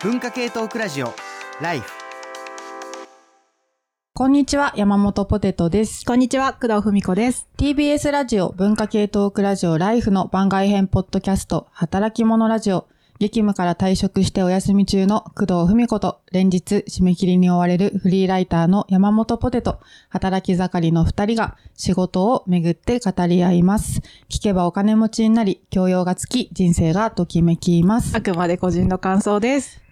文化系トークラジオライフこんにちは、山本ポテトです。こんにちは、工藤文子です。TBS ラジオ文化系トークラジオライフの番外編ポッドキャスト、働き者ラジオ。激務から退職してお休み中の工藤文子と、連日締め切りに追われるフリーライターの山本ポテト、働き盛りの二人が仕事をめぐって語り合います。聞けばお金持ちになり、教養がつき、人生がときめきますあ。くまで個人の感想です。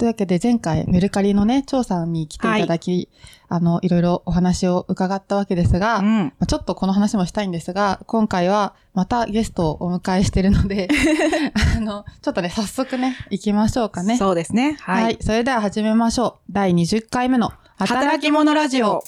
というわけで前回メルカリのね、調査に来ていただき、あの、いろいろお話を伺ったわけですが、うんまあちょっとこの話もしたいんですが、今回はまたゲストをお迎えしてるので、あの、ちょっとね、早速ね、行きましょうかね。そうですね。はい、はい。それでは始めましょう。第20回目の働き者ラジオ。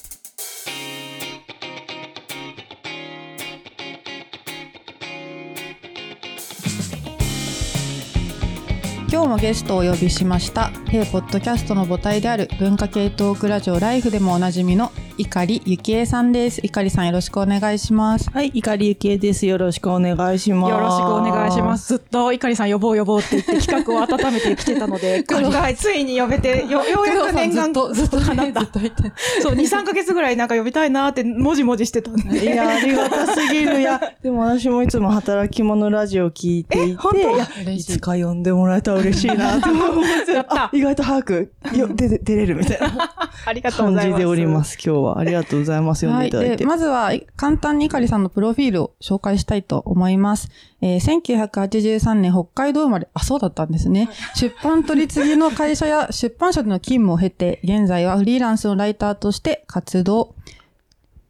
今日もゲストをお呼びしました。弊ポッドキャストの母体である文化系トークラジオライフでもおなじみの碇ゆきえさんです。碇さんよろしくお願いします。はい、いかりゆきえです。よろしくお願いします。よろしくお願いします。ずっと、いかりさん呼ぼう呼ぼうって言って企画を温めてきてたので、今回ついに呼べて、よ、ようやく念願ずっと、ずっと、叶ったずっと言って。そう、2、3ヶ月ぐらいなんか呼びたいなって、もじもじしてたんで。いや、ありがたすぎる。いや、でも私もいつも働き者ラジオ聞いていて、本当？いや、いつか呼んでもらえたら嬉しいなと思って、たあ意外と早く、よ、出て、出れるみたいな ありがとうございます。感じでおります、今日は。ありがとうございます。呼んでいただいて。で、まずは、簡単に碇さんのプロフィールを紹介したいと思います。えー1983年北海道生まれ、あ、そうだったんですね。出版取り次ぎの会社や出版社での勤務を経て、現在はフリーランスのライターとして活動。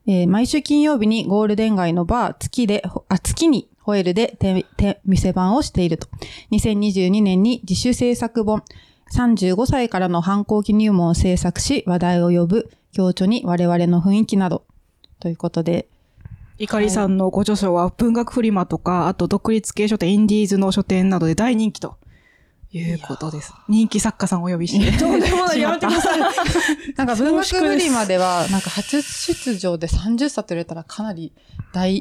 えー毎週金曜日にゴールデン街のバー、月で、あ、月にホエルで店番をしていると。2022年に自主制作本、35歳からの反抗期入門を制作し、話題を呼ぶ、強調に我々の雰囲気など、ということで、いかりさんのご著書は文学フリマとか、あと独立系書店、インディーズの書店などで大人気と。いうことです。人気作家さんをお呼びして。とんでもない、やめてください。なんか文学フリマでは、なんか初出場で30冊と入れたらかなり大。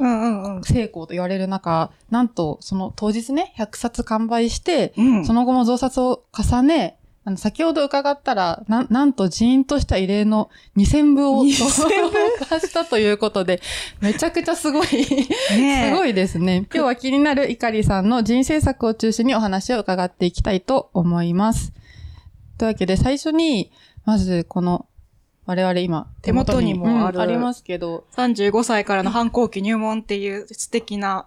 成功と言われる中、なんとその当日ね、100冊完売して、うんその後も増刷を重ね、あの、先ほど伺ったら、な、なんと人員としては異例の2000部を2000出 したということで、めちゃくちゃすごい、すごいですね。今日は気になるイカリさんの人生作を中心にお話を伺っていきたいと思います。というわけで最初に、まずこの、我々今、手元にもあるうんありますけど、35歳からの反抗期入門っていう素敵な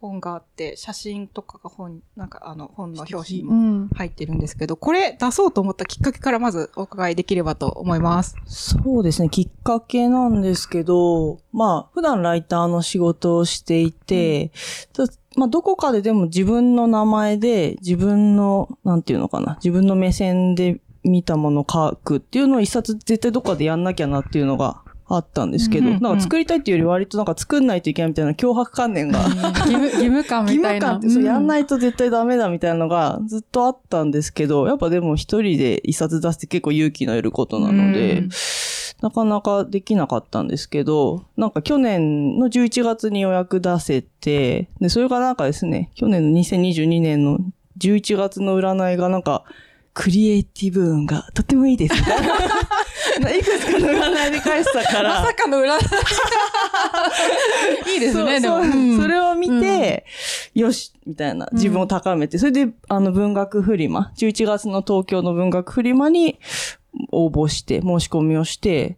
本があって、写真とかが本、なんかあの本の表紙もん。入ってるんですけど、これ出そうと思ったきっかけからまずお伺いできればと思います。そうですね、きっかけなんですけど、まあ、普段ライターの仕事をしていて、たまあ、どこかででも自分の名前で、自分の、なんていうのかな、自分の目線で見たものを書くっていうのを一冊絶対どっかでやんなきゃなっていうのがあったんですけど、うんうんうんなんか作りたいっていうより割となんか作んないといけないみたいな脅迫観念が、義務、義務感義みたいな。務感ってそうやんい。ないと絶対ダメだみたいなのがずっとあったんですけど、やっぱでも一人で一冊出すって結構勇気のいることなので、うんなかなかできなかったんですけど、なんか去年の11月に予約出せて、で、それがなんかですね、去年の2022年の11月の占いがなんか、クリエイティブ運がとってもいいです。いくつかの占いで返したから。まさかの裏、い。いですね、でも。それを見て、よしみたいな、自分を高めて、それで、あの、文学フリマ、11月の東京の文学フリマに応募して、申し込みをして、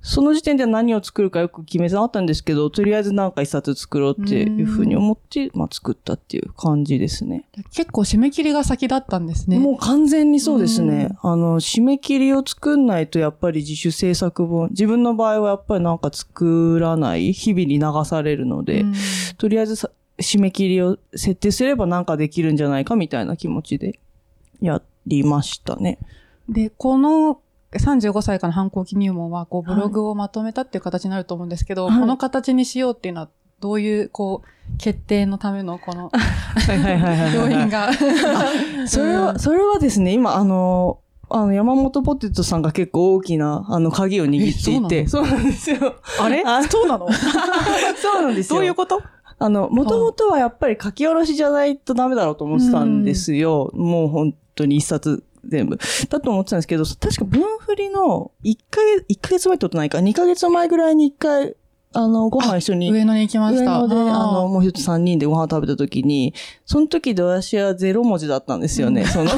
その時点では何を作るかよく決めてなかったんですけど、とりあえずなんか一冊作ろうっていうふうに思って、まあ作ったっていう感じですね。結構締め切りが先だったんですね。もう完全にそうですね。あの、締め切りを作んないとやっぱり自主制作本、自分の場合はやっぱりなんか作らない、日々に流されるので、うんとりあえずさ締め切りを設定すればなんかできるんじゃないかみたいな気持ちでやりましたね。で、この35歳からの反抗期入門は、こう、ブログをまとめたっていう形になると思うんですけど、はい。この形にしようっていうのは、どういう、こう、決定のための、この、はいはいはいはい要因が。それは、それはですね、今、あの、あの、山本ポテトさんが結構大きな、あの、鍵を握っていて、えそうなんですよ。あれ？あそうなの？そうなんですよ。どういうこと？あの、もともとはやっぱり書き下ろしじゃないとダメだろうと思ってたんですよ。もう本当に一冊全部。だと思ってたんですけど、確か分振りの1ヶ月、1ヶ月前ってことないか、2ヶ月前ぐらいに1回、あの、ご飯一緒に。上野に行きました。上野で、ーあの、もう一つ三人でご飯食べた時に、その時で私はゼロ文字だったんですよね。その、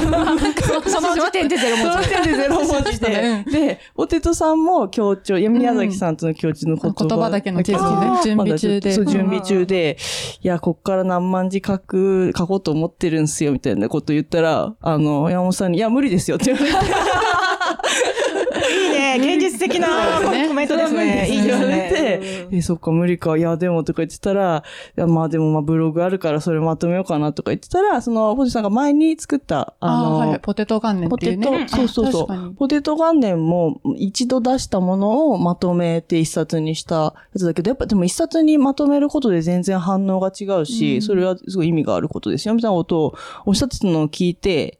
その時点でゼロ文その字。時点でゼロ文字で。で、ポテトさんも強調、いや宮崎さんとの強調の言葉。言葉だけの記事ね準備中でそう、準備中で、いや、こっから何万字書く、書こうと思ってるんすよ、みたいなこと言ったら、あの、山本さんに、いや、無理ですよって言われて。い いね。現実的な コメントですね。いいです言われね。て、え、そっか、無理か。いや、でもとか言ってたら、いや、まあでもまあブログあるからそれまとめようかなとか言ってたら、その、ポテトさんが前に作った、あの、あーはいはいポテト元年ポテト、っていうね。そうそうそあ確かにう。ポテト元年も一度出したものをまとめて一冊にしたやつだけど、やっぱでも一冊にまとめることで全然反応が違うし、それはすごい意味があることですよ。みたいなことをおっしゃってたのを聞いて、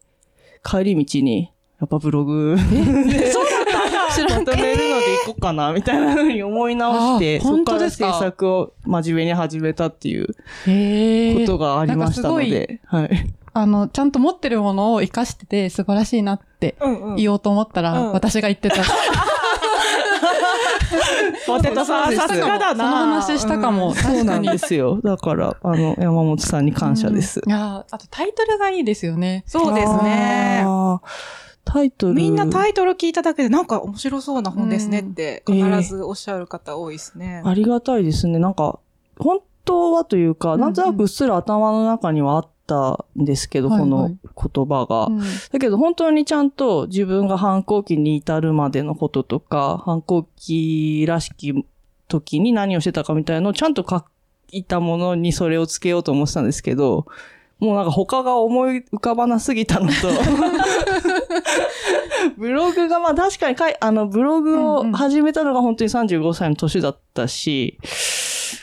帰り道に、やっぱブログ、まとめるのでいこうかな、みたいなふうに思い直して、あそこから本当ですか？制作を真面目に始めたっていうことがありましたので、はい。あの、ちゃんと持ってるものを活かしてて素晴らしいなってうんうん。言おうと思ったら、うん私が言ってた。ポテトさん、さすがだな。その話したかも。そうなんですよ。だから、あの、山本さんに感謝です。いやーあとタイトルがいいですよね。そうですね。タイトル。みんなタイトル聞いただけでなんか面白そうな本ですねってうん必ずおっしゃる方多いですね。ありがたいですね。なんか、本当はというか、なんとなくうっすら頭の中にはあったんですけど、はいはいこの言葉が。うんだけど本当にちゃんと自分が反抗期に至るまでのこととか、反抗期らしき時に何をしてたかみたいなのをちゃんと書いたものにそれをつけようと思ってたんですけど、もうなんか他が思い浮かばなすぎたのと、ブログがまあ確かにかい、あのブログを始めたのが本当に35歳の年だったし、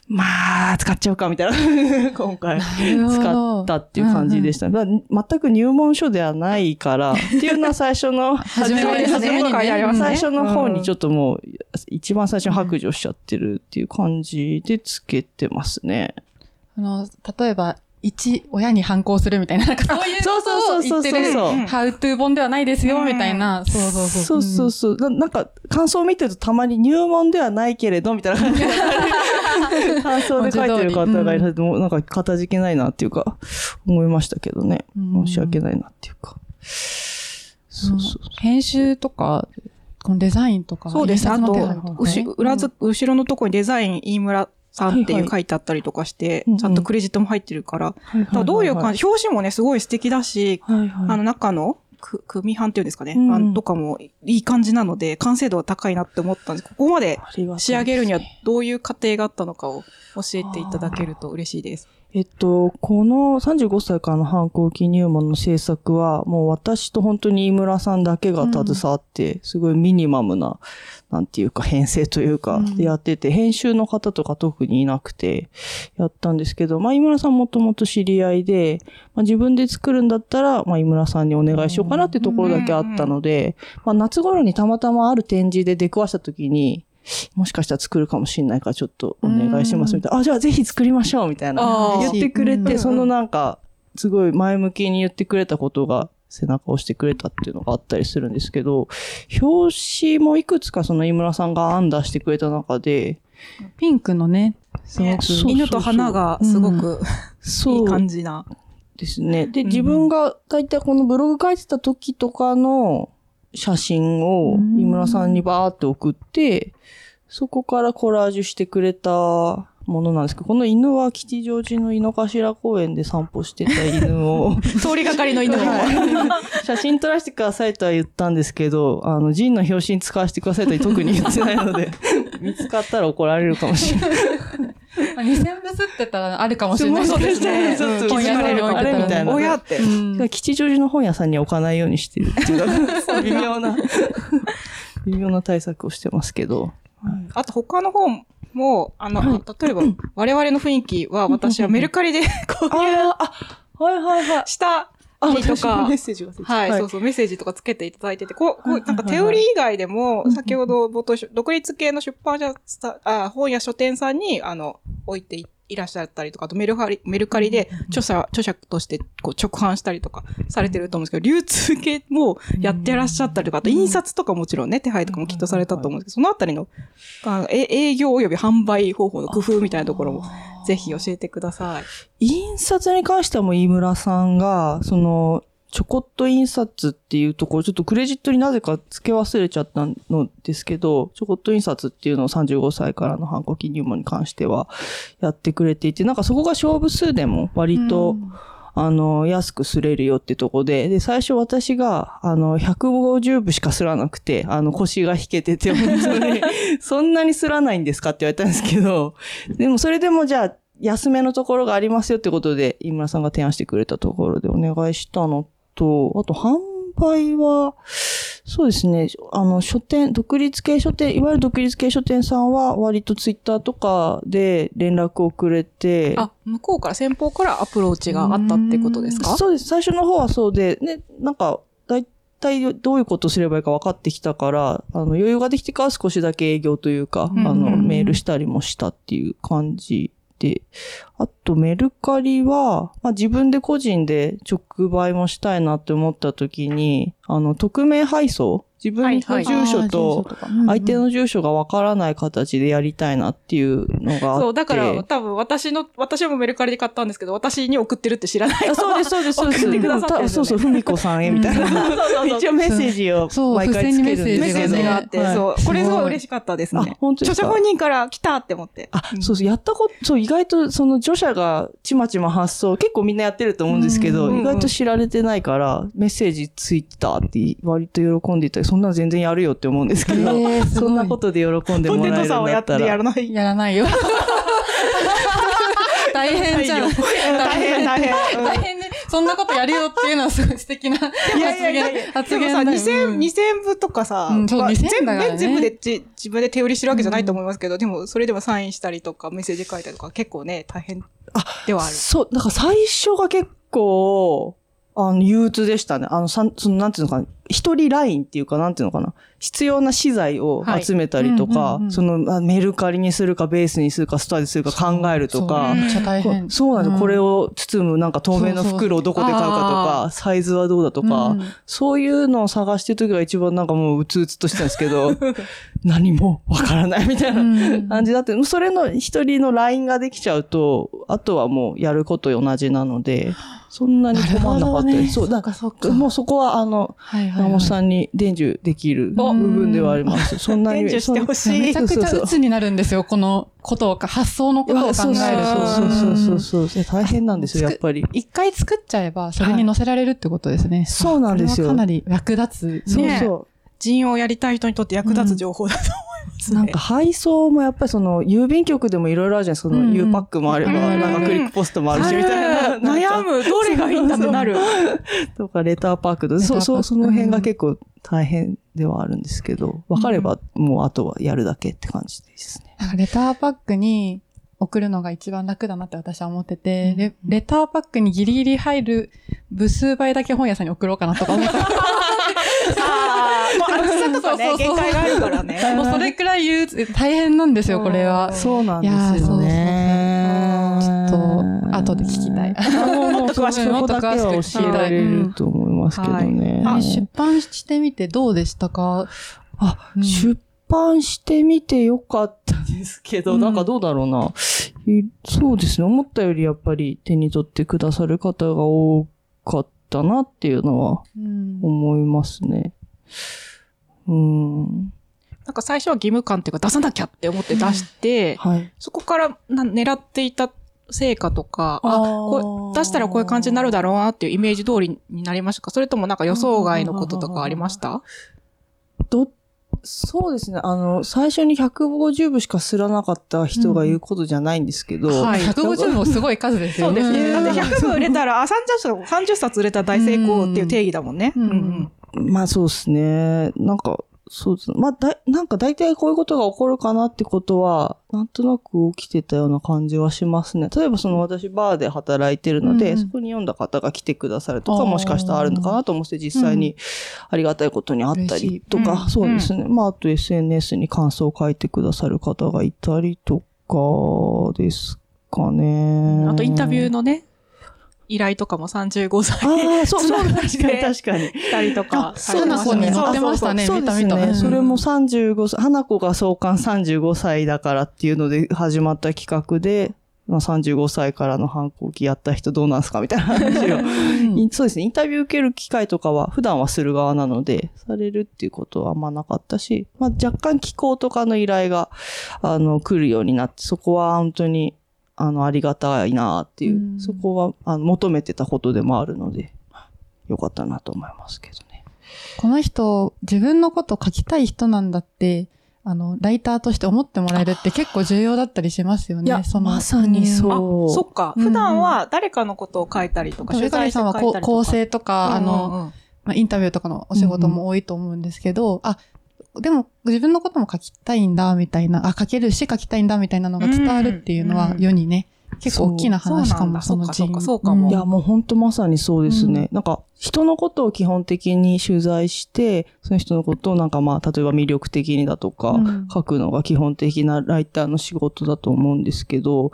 まあ、使っちゃうかみたいな、今回。使ったっていう感じでした。だから全く入門書ではないから、っていうのは最初の、初めそうですね初めに最初の方にちょっともう、一番最初に白状しちゃってるっていう感じでつけてますね。あの、例えば、一、親に反抗するみたいな、なんかそういうそうことを言ってる、そうそうそうそうハウトゥー本ではないですよ、みたいな。そうそうそう。そうそうそう。ななんか、感想を見てるとたまに入門ではないけれど、みたいな感じで。感想で書いてる方がいらっしゃって、もうなんか、かたじけないなっていうか、思いましたけどね。うん申し訳ないなっていうか。そうそう編集とか、このデザインとか。そうです。あと後ろのとこにデザイン飯村さんってはいいうはい書いてあったりとかして、ちゃんとクレジットも入ってるから、だからどういう感じ、表紙もね、すごい素敵だし、はいはい。あの中の、く、組版っていうんですかね、うんとかもいい感じなので、完成度は高いなって思ったんです。ここまで仕上げるにはどういう過程があったのかを教えていただけると嬉しいです。えっと、この35歳からの反抗期入門の制作は、もう私と本当に井村さんだけが携わって、すごいミニマムな、なんていうか編成というか、でやってて、編集の方とか特にいなくて、やったんですけど、まあ井村さんもともと知り合いで、まあ自分で作るんだったら、まあ井村さんにお願いしようかなってところだけあったので、まあ夏頃にたまたまある展示で出くわした時に、もしかしたら作るかもしれないからちょっとお願いしますみたいな。あ、じゃあぜひ作りましょうみたいな。言ってくれて、うんそのなんか、すごい前向きに言ってくれたことが背中を押してくれたっていうのがあったりするんですけど、表紙もいくつかその井村さんが案出してくれた中で、ピンクのね、すごく。犬と花がすごく、いそいう感じな。ですね。で、ん自分が大体このブログ書いてた時とかの写真をうん井村さんにバーって送って、そこからコラージュしてくれたものなんですけど、この犬は吉祥寺の井の頭公園で散歩してた犬を、通りがかりの犬も。写真撮らせてくださいとは言ったんですけど、あの、ジンの表紙に使わせてくださいとは特に言ってないので、見つかったら怒られるかもしれない。まあ2000部吸ってたらあるかもしれないそうですね。うんちょっと本屋さんに置いてたらあれみたいな親って。うん。吉祥寺の本屋さんには置かないようにしてるっていう 微妙な、微妙な対策をしてますけど。あと他の本も、あの、例えば、我々の雰囲気は私はメルカリで 購入ああ、はいはいはい。したあ、りとかメッ、セージがはい、そうそう、メッセージとかつけていただいてて、こう、こうなんかテオリー以外でも、先ほど冒頭し、独立系の出版社さ、あ、本や書店さんに、あの、置いていいらっしゃったりとか、あとメルカリ、メルカリで著者、著者としてこう直販したりとかされてると思うんですけど、流通系もやってらっしゃったりとか、あと印刷とかもちろんね、手配とかもきっとされたと思うんですけど、そのあたりの、あえ営業及び販売方法の工夫みたいなところも、ぜひ教えてください。印刷に関してはもう飯村さんが、その、ちょこっと印刷っていうところ、ちょっとクレジットになぜか付け忘れちゃったのですけど、ちょこっと印刷っていうのを35歳からの反抗期入門に関してはやってくれていて、なんかそこが勝負数でも割と、あの、安くすれるよってとこで、で、最初私が、あの、150部しかすらなくて、あの、腰が引けてて、本当に、そんなにすらないんですかって言われたんですけど、でもそれでもじゃあ、安めのところがありますよってことで、井村さんが提案してくれたところでお願いしたのと、あと販売は、そうですね、あの、書店、独立系書店、いわゆる独立系書店さんは割とツイッターとかで連絡をくれて、あ、向こうから、先方からアプローチがあったってことですか？そうです。最初の方はそうで、ね、なんか、だいたいどういうことすればいいか分かってきたから、あの、余裕ができてから少しだけ営業というか、うん。あの、メールしたりもしたっていう感じで、あとメルカリは、まあ、自分で個人で直売もしたいなって思った時に、あの、匿名配送自分のはい住所と、相手の住所が分からない形でやりたいなっていうのがあって。そう、だから多分私の、私もメルカリで買ったんですけど、私に送ってるって知らない。あそうです、そうです、そうです。送ってくださってるんですよねそうそう、ふみこさんへみたいな。一応メッセージをそう毎回つけるんですけど。メッセージがあって、はいそう、これすごい嬉しかったですあね。本当著者本人から来たって思って。あ、そうそう、やったこと、そう、意外とその著者がちまちま発送、結構みんなやってると思うんですけど、うん意外と知られてないから、メッセージツイッターって割と喜んでいたり、そんなの全然やるよって思うんですけど、えーそんなことで喜んでポもらえるんテトさんをやっだってたら。やらない。やらないよ。大変じゃん。大変、大変。大変ね。そんなことやるよっていうのはすごい素敵な発いやいやいやい言や、でもさ、発言だよ。2000、うん2000部とかさ、うんそうまあ2000全だからね部、全部でじ自分で手売りしてるわけじゃないと思いますけど、でも、それでもサインしたりとか、メッセージ書いたりとか、結構ね、大変ではある。そう、だから最初が結構、あの、憂鬱でしたね。あの、さん、その、なんていうのかな。一人ラインっていうか、なんていうのかな。必要な資材を集めたりとか、その、あメルカリにするか、ベースにするか、ストアにするか考えるとか。そう、めっちゃ大こ変。そうなんです、うん。これを包むなんか透明の袋をどこで買うかとか、サイズはどうだとか、うん。そういうのを探してる時が一番なんかもううつうつとしてたんですけど、何もわからないみたいなうん。感じだって、それの一人のラインができちゃうと、あとはもうやること同じなので、そんなに困んなかったです。そう、だかそっか。もうそこはあの、はいはいはい山本さんに伝授できる部分ではあります。そんなに。伝授してほしいめちゃくちゃ鬱になるんですよ、このことをか、発想のことを考えると。そうそうそうそううそうそう。大変なんですよ、やっぱり。一回作っちゃえば、それに載せられるってことですね。そうなんですよかなり役立つ。そうねそう。人をやりたい人にとって役立つ情報だと思いますね。なんか配送もやっぱりその郵便局でもいろいろあるじゃないですか。そうんうんの U パックもあれば、うんなんかクリックポストもあるしみたいな。悩む、どれがいいんだってなる。とかレターパックとか、そう、そう、その辺が結構大変ではあるんですけど、分かればもうあとはやるだけって感じですね。レターパックに送るのが一番楽だなって私は思ってて、レレターパックにギリギリ入る部数倍だけ本屋さんに送ろうかなとか思って。ああ、もう厚さとかね限界があるからね。もうそれくらい言う、大変なんですよ、これは。そうなんですよね。と、後で聞きたい。もっと詳しく、そこだけは教えられると思いますけどね。あ出版してみてどうでしたか？あ、うん出版してみてよかったですけど、うんなんかどうだろうな。いそうですね。思ったよりやっぱり手に取ってくださる方が多かったなっていうのはうん思いますね。うん。なんか最初は義務感っていうか出さなきゃって思って出して、はい。そこからな狙っていた成果とか、あ、こう出したらこういう感じになるだろうなっていうイメージ通りになりましたか？それともなんか予想外のこととかありました？どっそうですね。あの、最初に150部しかすらなかった人が言うことじゃないんですけど、はい150もすごい数ですよね。そうですね。だってうん100部売れたら、あ、30冊、30冊売れたら大成功っていう定義だもんね。うんうんまあそうですね。なんか、そうですね。まあだい、なんか大体こういうことが起こるかなってことは、なんとなく起きてたような感じはしますね。例えばその私バーで働いてるので、うんそこに読んだ方が来てくださるとか、もしかしたらあるのかなと思って実際にありがたいことにあったりとか、うんそうですね。まああと SNS に感想を書いてくださる方がいたりとかですかね。あとインタビューのね、依頼とかも35歳ああ、そう、そう、確かに確かに。来たりとか。そうな子に載ってましたね。そうです見た見た。ね。それもうん35歳、花子が創刊35歳だからっていうので始まった企画で、まあ、35歳からの反抗期やった人どうなんすかみたいな話を。いそうですね。インタビュー受ける機会とかは普段はする側なので、されるっていうことはあんまなかったし、まあ若干気候とかの依頼が、あの、来るようになって、そこは本当に、あの、ありがたいなっていう、うんそこはあの求めてたことでもあるので、よかったなと思いますけどね。この人、自分のこと書きたい人なんだって、あの、ライターとして思ってもらえるって結構重要だったりしますよね。いやそのまさにそうあそう、そっか。うん普段は誰かのことを書いたりとか、うん。取材してゆかりさん書いたりとか。はこう構成とか、あうんうんの、うんまあ、インタビューとかのお仕事も多いと思うんですけど、あ、でも自分のことも書きたいんだ、みたいな、あ、書けるし書きたいんだ、みたいなのが伝わるっていうのはうん世にね、結構大きな話かも、そうのそうなんだそうかも。いや、もう本当まさにそうですね。なんか、人のことを基本的に取材して、その人のことをなんかまあ、例えば魅力的にだとか、うん。書くのが基本的なライターの仕事だと思うんですけど、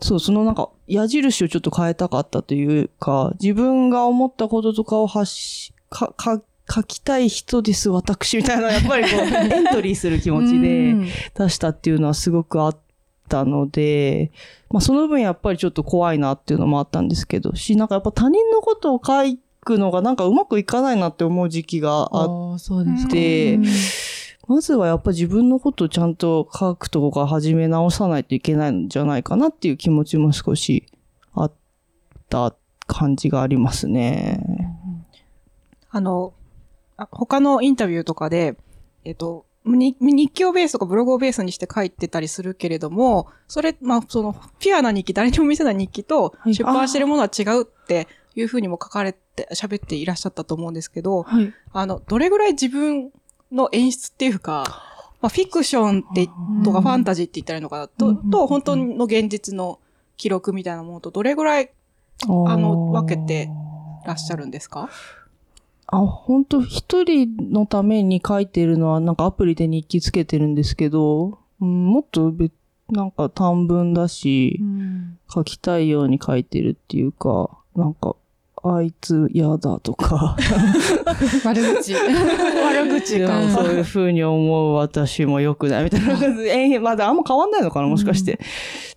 そう、そのなんか、矢印をちょっと変えたかったというか、自分が思ったこととかを発し、か、か、書きたい人です、私、みたいな、やっぱりこう、エントリーする気持ちで、うん出したっていうのはすごくあったので、まあその分やっぱりちょっと怖いなっていうのもあったんですけど、し、なんかやっぱ他人のことを書くのがなんかうまくいかないなって思う時期があっ。てうんまずはやっぱ自分のことをちゃんと書くとこから始め直さないといけないんじゃないかなっていう気持ちも少しあった感じがありますね。あの、あ他のインタビューとかで、えっと、に日記をベースとかブログをベースにして書いてたりするけれども、それ、まあ、その、ピュアな日記、誰にも見せない日記とはい。出版してるものは違うっていうふうにも書かれて、喋っていらっしゃったと思うんですけど、はい。あの、どれぐらい自分の演出っていうか、まあ、フィクションって、とかファンタジーって言ったらいいのかな、と、うんと、本当の現実の記録みたいなものと、どれぐらいあの分けていらっしゃるんですか？あ、本当一人のために書いてるのは、なんかアプリで日記つけてるんですけど、うん、もっと別、なんか短文だし、うん書きたいように書いてるっていうか、なんか、あいつ嫌だとか、悪口。悪口でもか。そういう風に思う私も良くないみたいな感じで、えーまだあんま変わんないのかな、もしかして。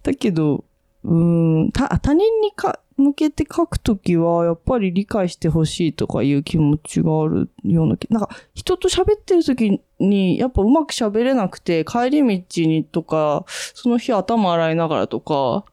だけど、うーん、た、他人にか、向けて書くときは、やっぱり理解してほしいとかいう気持ちがあるような気、なんか、人と喋ってるときに、やっぱうまく喋れなくて、帰り道にとか、その日頭洗いながらとか、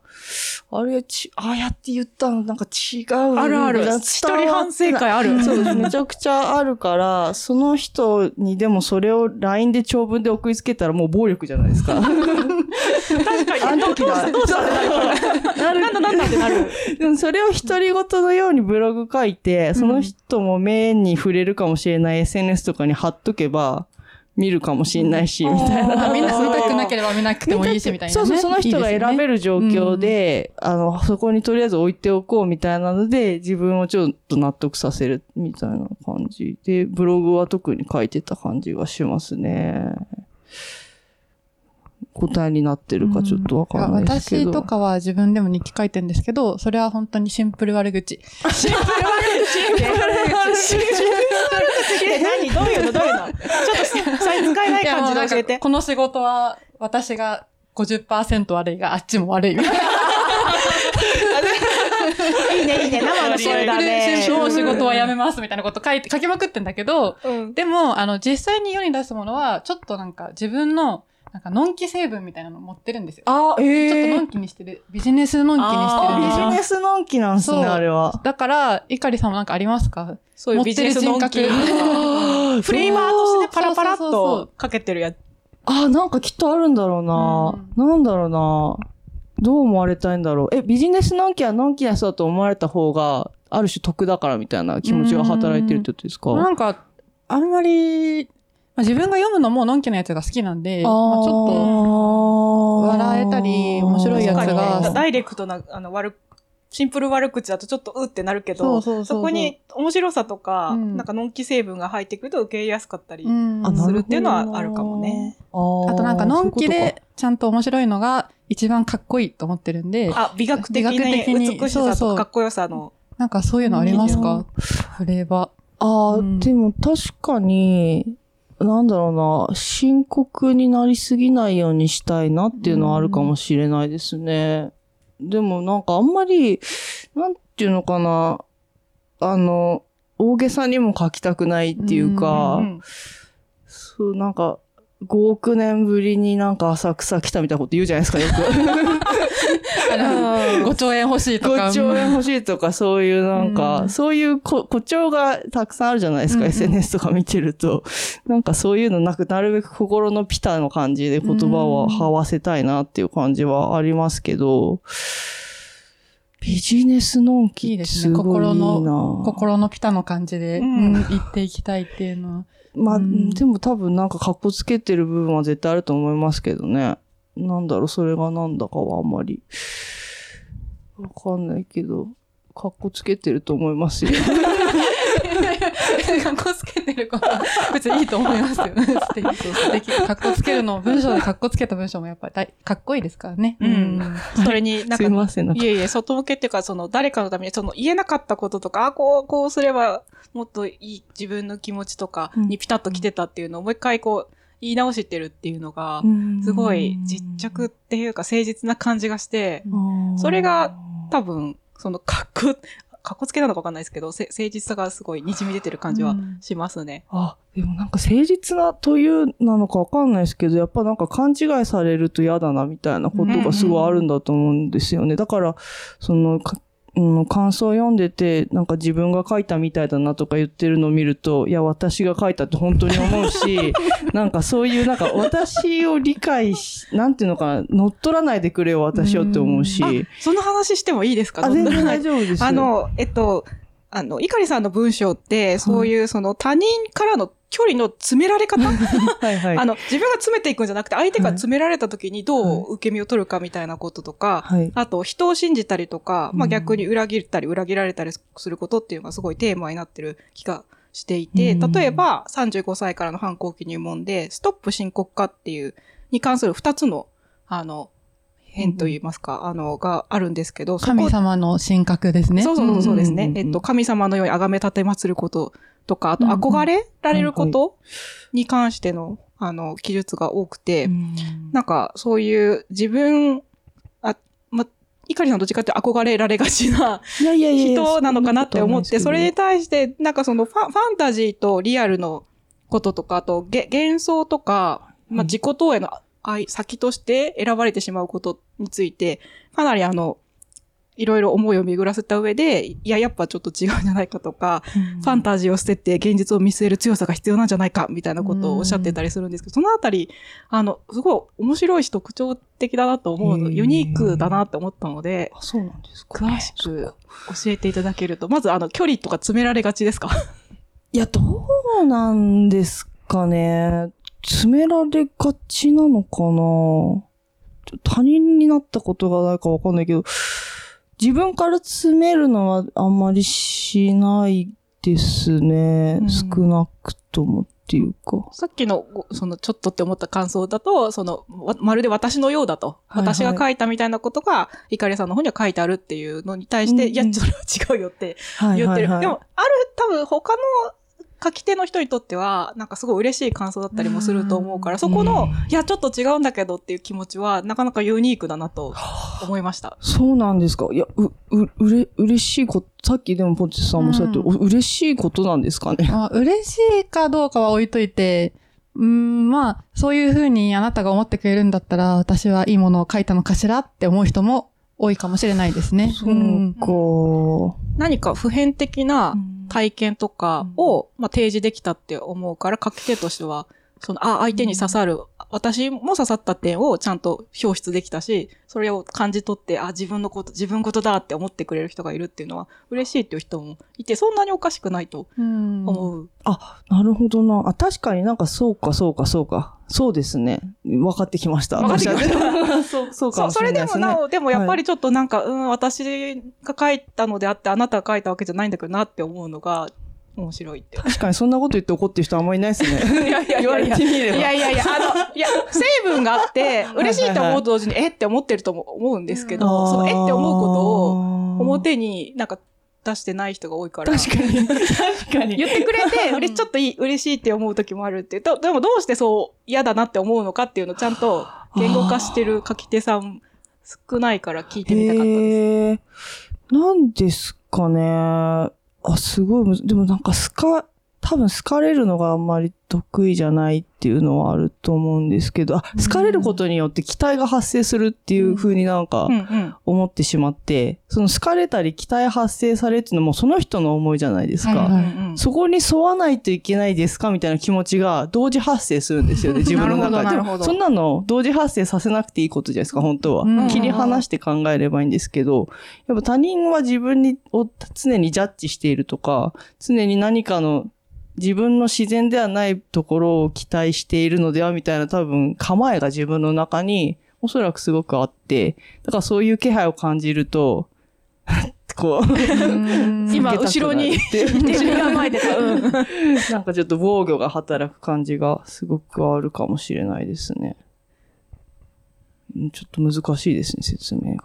あれ、ち、ああやって言ったの、なんか違う。あるある。一人反省会ある。そうです。めちゃくちゃあるから、その人にでもそれを LINE で長文で送りつけたらもう暴力じゃないですか。確かに。あの時だ。どうしたなんだなんだってなる。でもそれを独り言のようにブログ書いて、その人も目に触れるかもしれない SNS とかに貼っとけば、見るかもしれないし、みたいな。みんな見たくなければ見なくてもいいし、みたいな、ね。そうそう、その人が選べる。る状況で、あの、そこにとりあえず置いておこうみたいなので、自分をちょっと納得させるみたいな感じで、ブログは特に書いてた感じがしますね。答えになってるかちょっとわかんないですけど。私とかは自分でも日記書いてるんですけど、それは本当にシンプル悪口。シンプル悪口って。シンプル悪口って何？どういうの？どういうの？ちょっとさ使えない感じで教えて。この仕事は私が50%悪いがあっちも悪いみたいな。いいねいいね。生の声だね。もう仕事は辞めますみたいなこと書いて、書きまくってんだけど、うん。でも、あの、実際に世に出すものは、ちょっとなんか自分の、なんか、のんき成分みたいなの持ってるんですよ。あ、えちょっとのえんきにしてる。ビジネスのんきにしてるんビですよ。ジネスのんきなんすね、あれは。だから、いかりさんもなんかありますか？そういうビジネスのんき フレーバーとしてパラパラっとかけてるやつ。あ、なんかきっとあるんだろうな。なんだろうな。どう思われたいんだろう。え、ビジネスのんきはのんきな人だと思われた方が、ある種得だからみたいな気持ちが働いてるってことですか？なんか、あんまり、まあ、自分が読むのものんきなやつが好きなんで、まあ、ちょっと、笑えたり面白いやつがダイレクトな、あの、悪、シンプル悪口だとちょっとうってなるけど、そうそうそうそう。こに面白さとか、うん。なんかのんき成分が入ってくると受け入れやすかったりするっていうのはあるかもね。あー。あとなんか、のんきで、ちゃんと面白いのが一番かっこいいと思ってるんで、あ、美学的美学的にに美しそうそう。さとかっこよさの。なんかそういうのありますか？フレーバとかああ、うん。でも確かに、なんだろうな、深刻になりすぎないようにしたいなっていうのはあるかもしれないですね。でもなんかあんまり、なんていうのかな、あの、大げさにも書きたくないっていうか、うんそう、なんか、5億年ぶりになんか浅草来たみたいなこと言うじゃないですか、よく。ー。5兆円欲しいとか。5兆円欲しいとか、そういうなんか、うんそういうこ誇張がたくさんあるじゃないですか、うんうん SNS とか見てると。なんかそういうのなく、なるべく心のピタの感じで言葉をはわせたいなっていう感じはありますけど、ビジネスのんきってすね。すごいいいな心の、心のピタの感じで、ううんん、言っていきたいっていうのは。まあ、うんでも多分なんか格好つけてる部分は絶対あると思いますけどね。なんだろう、それがなんだかはあんまり。わかんないけど、格好つけてると思いますよ。かっこつけてることは別にいいと思いますよね。素敵。素敵。かっこつけるの、文章でかっこつけた文章もやっぱり大かっこいいですからね。うんそれになんかすい、ません、いえいえ、外向けっていうか、その、誰かのために、その、言えなかったこととか、あ、こう、こうすれば、もっといい自分の気持ちとかにピタッと来てたっていうのを、もう一回こう、言い直してるっていうのが、すごい実着っていうか、誠実な感じがして、それが多分、その、かっこ、かっこつけなのかわかんないですけど、せ誠実さがすごい滲み出てる感じはしますね。あ、でもなんか誠実なというなのかわかんないですけど、やっぱなんか勘違いされると嫌だなみたいなことがすごいあるんだと思うんですよね。だから、その、かうん、感想を読んでて、なんか自分が書いたみたいだなとか言ってるのを見ると、いや、私が書いたって本当に思うし、なんかそういう、なんか私を理解し、なんていうのかな、乗っ取らないでくれよ、私をって思うし。あ、その話してもいいですか？あ、全然大丈夫です。あ、の、えっと、あの、いかりさんの文章って、そういう、その他人からの距離の詰められ方、はいはい。あの、自分が詰めていくんじゃなくて、相手が詰められた時にどう受け身を取るかみたいなこととか、はい。あと、人を信じたりとか、まあうん逆に裏切ったり裏切られたりすることっていうのがすごいテーマになってる気がしていて、うん。例えば35歳からの反抗期入門で、ストップ深刻化っていう、に関する2つの、あの、変といいますか、あの、があるんですけど、神様の神格ですね。そうそうそうですね。うんうん。うんえっと、神様のように崇め立て祀ることとか、あと憧れられることに関しての、あの、記述が多くて、うんなんか、そういう自分、あ、ま、いかりさんどっちかって憧れられがちな人なのかなって思って、それにで対して、なんかそのファンファンタジーとリアルのこととか、あとげ幻想とか、まあ、うん。自己投影の愛先として選ばれてしまうことについて、かなりあの、いろいろ思いを巡らせた上で、いや、やっぱちょっと違うんじゃないかとか、ファンタジーを捨てて現実を見据える強さが必要なんじゃないか、みたいなことをおっしゃってたりするんですけど、そのあたり、あの、すごい面白いし特徴的だなと思うの、ユニークだなって思ったので、あそうなんですか。詳しく教えていただけると、まずあの、距離とか詰められがちですか？いや、どうなんですかね。詰められがちなのかな？他人になったことがないかわかんないけど、自分から詰めるのはあんまりしないですね。うん少なくともっていうか。さっきの、ごその、ちょっとって思った感想だと、その、わまるで私のようだと。はいはい私が書いたみたいなことが、イカリさんの方には書いてあるっていうのに対して、うんうんいや、それは違うよっては言ってる。はいはいでも、ある、多分他の書き手の人にとっては、なんかすごい嬉しい感想だったりもすると思うから、そこの、いや、ちょっと違うんだけどっていう気持ちは、なかなかユニークだなと思いました。そうなんですか？いや、う、う、うれ、嬉しいこと、さっきでもポテチさんもそうやって、うんお嬉しいことなんですかね？まあ、嬉しいかどうかは置いといて、うーん、まあ、そういうふうにあなたが思ってくれるんだったら、私はいいものを書いたのかしらって思う人も多いかもしれないですね。そうか。何か普遍的な、体験とかを、まあ、提示できたって思うから、書き手としては、その、あ、相手に刺さる、私も刺さった点をちゃんと表出できたし、それを感じ取って、あ、自分のこと、自分ことだって思ってくれる人がいるっていうのは、嬉しいっていう人もいて、そんなにおかしくないとうん思う。あ、なるほどな。あ、確かになんかそうか、そうか、そうか。そうですね。分かってきました。分かってきました そう、そうかそう、もしそれでれないですね。もなお、でもやっぱりちょっとなんか、うん、私が書いたのであって、あなたが書いたわけじゃないんだけどなって思うのが、面白いって。確かにそんなこと言って怒ってる人あんまりいないですね。いやいやいや言われてみれば。いやいやいや、あの、いや、成分があって、嬉しいと思うと同時に、えって思ってるとも思うんですけど、そのえって思うことを表になんか出してない人が多いから。確かに。確かに。言ってくれて、うれちょっといい、嬉しいって思う時もあるって。とでもどうしてそう嫌だなって思うのかっていうのをちゃんと言語化してる書き手さん少ないから聞いてみたかったです。なんですかね。あ、すごい、でもなんかスカ、多分好かれるのがあんまり得意じゃないっていうのはあると思うんですけど、あ、好かれることによって期待が発生するっていう風になんか。思ってしまって、その好かれたり期待発生されるっていうのもその人の思いじゃないですか。そこに沿わないといけないですかみたいな気持ちが同時発生するんですよね、自分の中で。でもそんなの同時発生させなくていいことじゃないですか、本当は。うん切り離して考えればいいんですけど、やっぱ他人は自分にを常にジャッジしているとか、常に何かの自分の自然ではないところを期待しているのではみたいな多分構えが自分の中におそらくすごくあって、だからそういう気配を感じると、こう、今、後ろに、手に構えてた。うん。なんかちょっと防御が働く感じがすごくあるかもしれないですね。うんちょっと難しいですね、説明が。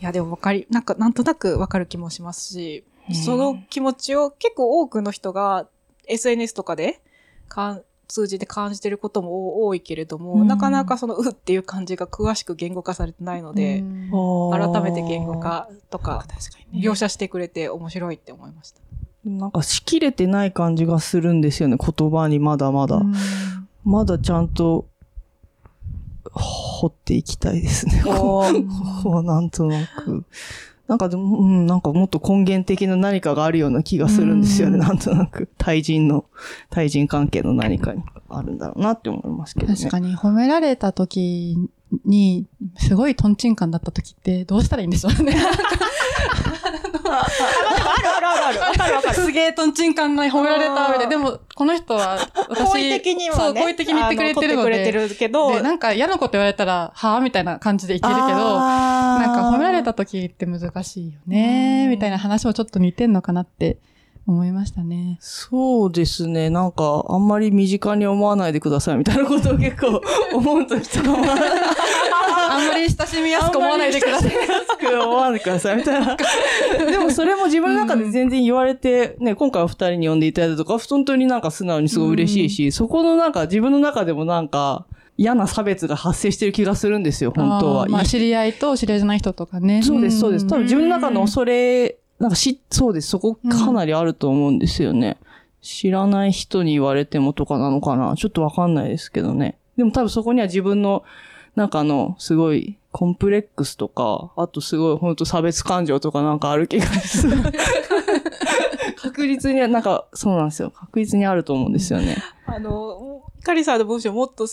いや、でもわかり、なんか、なんとなくわかる気もしますし、その気持ちを結構多くの人が SNS とかでかん通じて感じてることも多いけれども、うんなかなかその、うっていう感じが詳しく言語化されてないので、改めて言語化とか、描写してくれて面白いって思いました。なんかしきれてない感じがするんですよね、言葉にまだまだ。まだちゃんと掘っていきたいですね。こうなんとなく。なんかでも、うん、なんかもっと根源的な何かがあるような気がするんですよね、うんなんとなく。対人の、対人関係の何かにあるんだろうなって思いますけどね。確かに褒められた時に、すごいトンチンカンだった時ってどうしたらいいんでしょうね。あるあるあるある。わかるわかる。すげえトンチンカンな褒められた上で、でもこの人は私、好意的にはね。そう、好意的に言ってくれてるので。てるけど、で、なんか嫌なこと言われたら、はぁみたいな感じでいけるけど、ななんか褒められた時って難しいよね、みたいな話もちょっと似てんのかなって思いましたね。そうですね。なんか、あんまり身近に思わないでくださいみたいなことを結構 思うときとかもあんまり親しみやすく思わないでください。思わないでくださいみたいな。でもそれも自分の中で全然言われて、ね、今回お二人に呼んでいただいたとか、本当になんか素直にすごい嬉しいし、そこのなんか自分の中でもなんか、嫌な差別が発生してる気がするんですよ、本当は。まあ、知り合いと知り合いじゃない人とかね。そうです、そうです。ん多分自分の中の恐れ、なんかし、そうです。そこかなりあると思うんですよね。知らない人に言われてもとかなのかなちょっとわかんないですけどね。でも多分そこには自分の、なんかあの、すごい、コンプレックスとか、あとすごい、本当差別感情とかなんかある気がする。確実には、なんか、そうなんですよ。確実にあると思うんですよね。あの、カリさんの文章もっと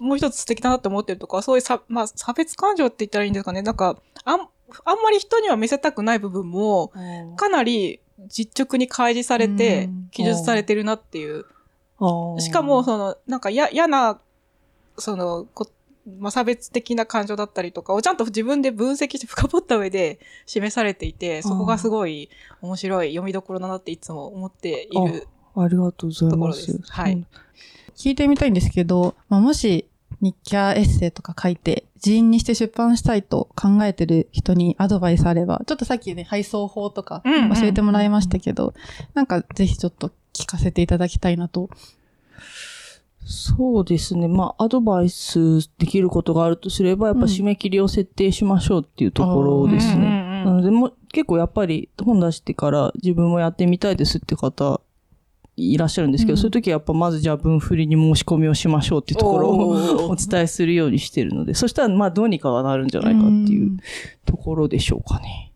もう一つ素敵だなって思ってるとか、そういうさ、まあ、差別感情って言ったらいいんですかね。なんか、あん、あんまり人には見せたくない部分も、かなり実直に開示されてうん、記述されてるなっていう。しかも、、その、なんかや、嫌な、その、こまあ、差別的な感情だったりとかをちゃんと自分で分析して深掘った上で示されていて、そこがすごい面白い読みどころだなっていつも思っている。ありがとうございます。はい聞いてみたいんですけど、まあ、もし日記やエッセイとか書いて、人員にして出版したいと考えてる人にアドバイスあれば、ちょっとさっきね、配送法とかうんうん教えてもらいましたけど、なんかぜひちょっと聞かせていただきたいなと。そうですね。まあ、アドバイスできることがあるとすれば、やっぱ締め切りを設定しましょうっていうところですね。うんうんうんなので、もう結構やっぱり本出してから自分もやってみたいですって方いらっしゃるんですけど、うんそういう時はやっぱまずじゃあ分振りに申し込みをしましょうっていうところをお伝えするようにしてるので、そしたらまあどうにかはなるんじゃないかっていうところでしょうかね。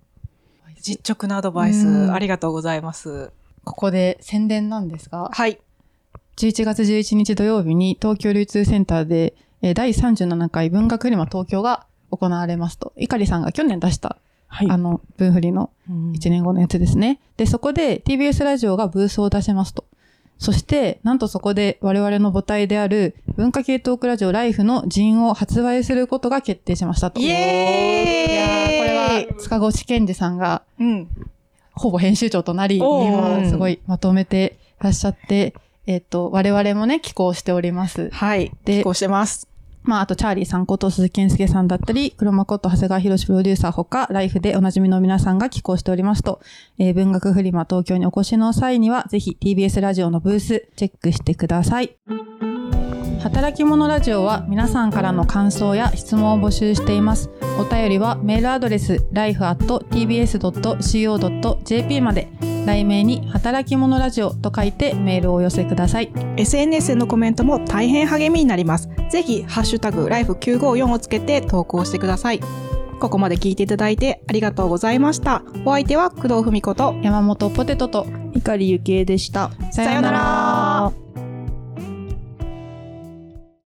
実直なアドバイス、うんありがとうございます。ここで宣伝なんですが、はい。11月11日土曜日に東京流通センターで、えー第37回文学フリマ東京が行われますと。いかりさんが去年出した、はい。あの、文振りのうん1年後のやつですね。で、そこで TBS ラジオがブースを出しますと。そして、なんとそこで我々の母体である文化系トークラジオライフの陣を発売することが決定しましたと。イエーイいやーこれは塚越健二さんがうん。ほぼ編集長となり、今すごいまとめてらっしゃって、えっ、と、我々もね、寄稿しております。はい。でこうしてます。まあ、あと、チャーリーさんこと鈴木健介さんだったり、黒間こと長谷川博士プロデューサーほか、ライフでおなじみの皆さんが寄稿しておりますと、えー文学フリマ東京にお越しの際には、ぜひ TBS ラジオのブース、チェックしてください。働き者ラジオは皆さんからの感想や質問を募集しています。お便りはメールアドレス life.tbs.co.jp まで、題名に働き者ラジオと書いてメールをお寄せください。SNS へのコメントも大変励みになります。ぜひ、ハッシュタグ、ライフ954をつけて投稿してください。ここまで聞いていただいてありがとうございました。お相手は工藤文子と、山本ポテトと、碇ゆきえでした。さようなら。